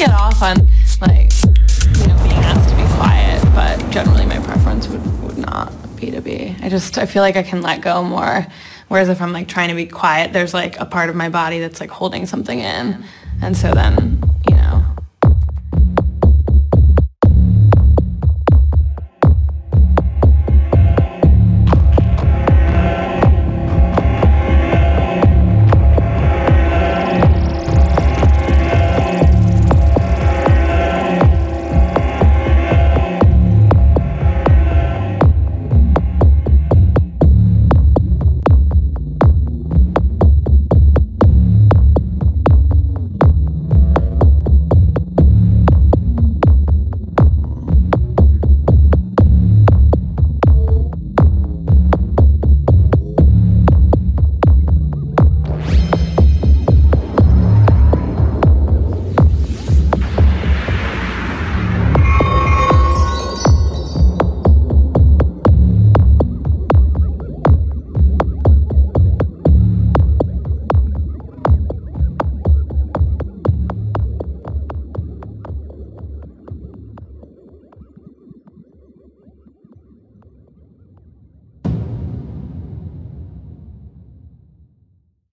get off on like you know being asked to be quiet, but generally my preference would, would not be to be. I just I feel like I can let go more. Whereas if I'm like trying to be quiet, there's like a part of my body that's like holding something in, and so then